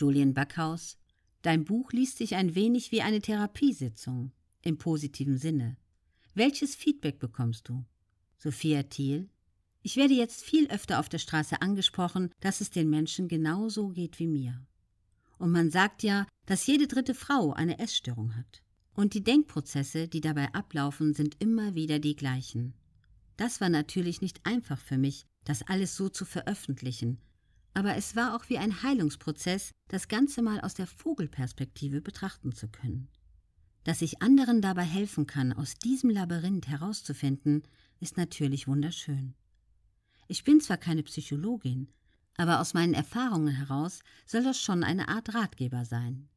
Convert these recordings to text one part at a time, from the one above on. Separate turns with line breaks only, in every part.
Julian Backhaus, dein Buch liest sich ein wenig wie eine Therapiesitzung, im positiven Sinne. Welches Feedback bekommst du? Sophia Thiel, ich werde jetzt viel öfter auf der Straße angesprochen, dass es den Menschen genauso geht wie mir. Und man sagt ja, dass jede dritte Frau eine Essstörung hat. Und die Denkprozesse, die dabei ablaufen, sind immer wieder die gleichen. Das war natürlich nicht einfach für mich, das alles so zu veröffentlichen, aber es war auch wie ein Heilungsprozess, das Ganze mal aus der Vogelperspektive betrachten zu können. Dass ich anderen dabei helfen kann, aus diesem Labyrinth herauszufinden, ist natürlich wunderschön. Ich bin zwar keine Psychologin, aber aus meinen Erfahrungen heraus soll das schon eine Art Ratgeber sein.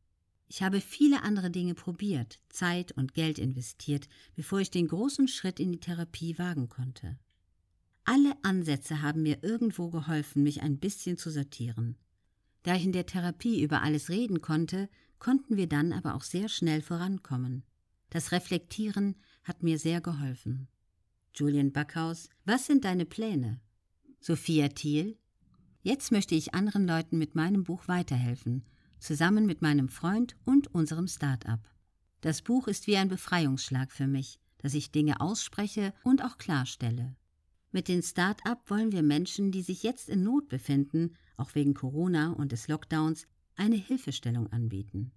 Ich habe viele andere Dinge probiert, Zeit und Geld investiert, bevor ich den großen Schritt in die Therapie wagen konnte. Alle Ansätze haben mir irgendwo geholfen, mich ein bisschen zu sortieren. Da ich in der Therapie über alles reden konnte, konnten wir dann aber auch sehr schnell vorankommen. Das Reflektieren hat mir sehr geholfen. Julian Backhaus, was sind deine Pläne? Sophia Thiel, jetzt möchte ich anderen Leuten mit meinem Buch weiterhelfen, zusammen mit meinem Freund und unserem Start-up. Das Buch ist wie ein Befreiungsschlag für mich, dass ich Dinge ausspreche und auch klarstelle. Mit den Start-up wollen wir Menschen, die sich jetzt in Not befinden, auch wegen Corona und des Lockdowns, eine Hilfestellung anbieten.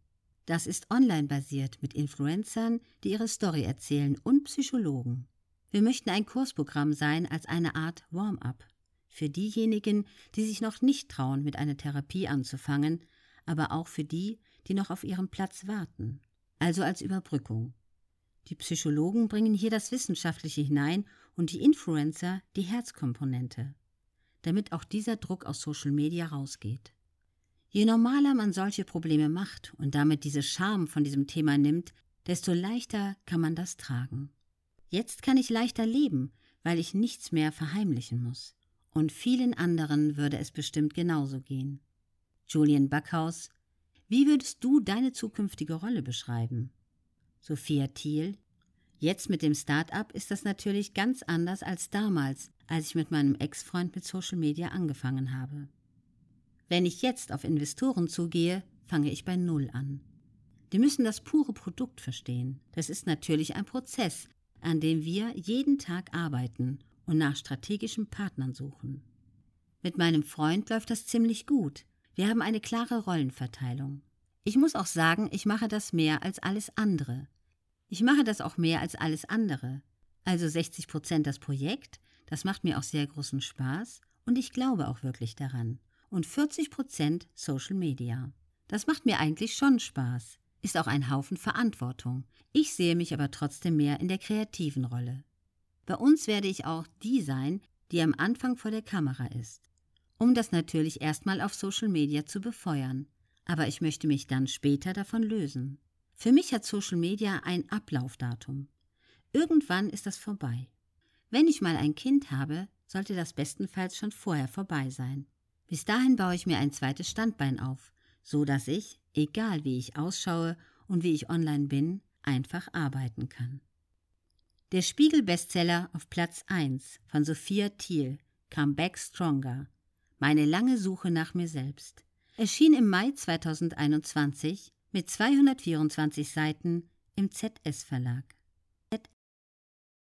Das ist online basiert mit Influencern, die ihre Story erzählen und Psychologen. Wir möchten ein Kursprogramm sein als eine Art Warm-up für diejenigen, die sich noch nicht trauen, mit einer Therapie anzufangen, aber auch für die, die noch auf ihren Platz warten, also als Überbrückung. Die Psychologen bringen hier das Wissenschaftliche hinein und die Influencer die Herzkomponente, damit auch dieser Druck aus Social Media rausgeht. Je normaler man solche Probleme macht und damit diese Scham von diesem Thema nimmt, desto leichter kann man das tragen. Jetzt kann ich leichter leben, weil ich nichts mehr verheimlichen muss. Und vielen anderen würde es bestimmt genauso gehen. Julian Backhaus, wie würdest du deine zukünftige Rolle beschreiben? Sophia Thiel, Jetzt mit dem Start-up ist das natürlich ganz anders als damals, als ich mit meinem Ex-Freund mit Social Media angefangen habe. Wenn ich jetzt auf Investoren zugehe, fange ich bei Null an. Die müssen das pure Produkt verstehen. Das ist natürlich ein Prozess, an dem wir jeden Tag arbeiten und nach strategischen Partnern suchen. Mit meinem Freund läuft das ziemlich gut. Wir haben eine klare Rollenverteilung. Ich muss auch sagen, ich mache das mehr als alles andere. Ich mache das auch mehr als alles andere. Also 60 Prozent das Projekt, das macht mir auch sehr großen Spaß und ich glaube auch wirklich daran. Und 40 Prozent Social Media. Das macht mir eigentlich schon Spaß, ist auch ein Haufen Verantwortung. Ich sehe mich aber trotzdem mehr in der kreativen Rolle. Bei uns werde ich auch die sein, die am Anfang vor der Kamera ist. Um das natürlich erstmal auf Social Media zu befeuern. Aber ich möchte mich dann später davon lösen. Für mich hat Social Media ein Ablaufdatum. Irgendwann ist das vorbei. Wenn ich mal ein Kind habe, sollte das bestenfalls schon vorher vorbei sein. Bis dahin baue ich mir ein zweites Standbein auf, so dass ich, egal wie ich ausschaue und wie ich online bin, einfach arbeiten kann. Der Spiegel-Bestseller auf Platz 1 von Sophia Thiel, Come Back Stronger, meine lange Suche nach mir selbst, erschien im Mai 2021 mit 224 Seiten im ZS Verlag.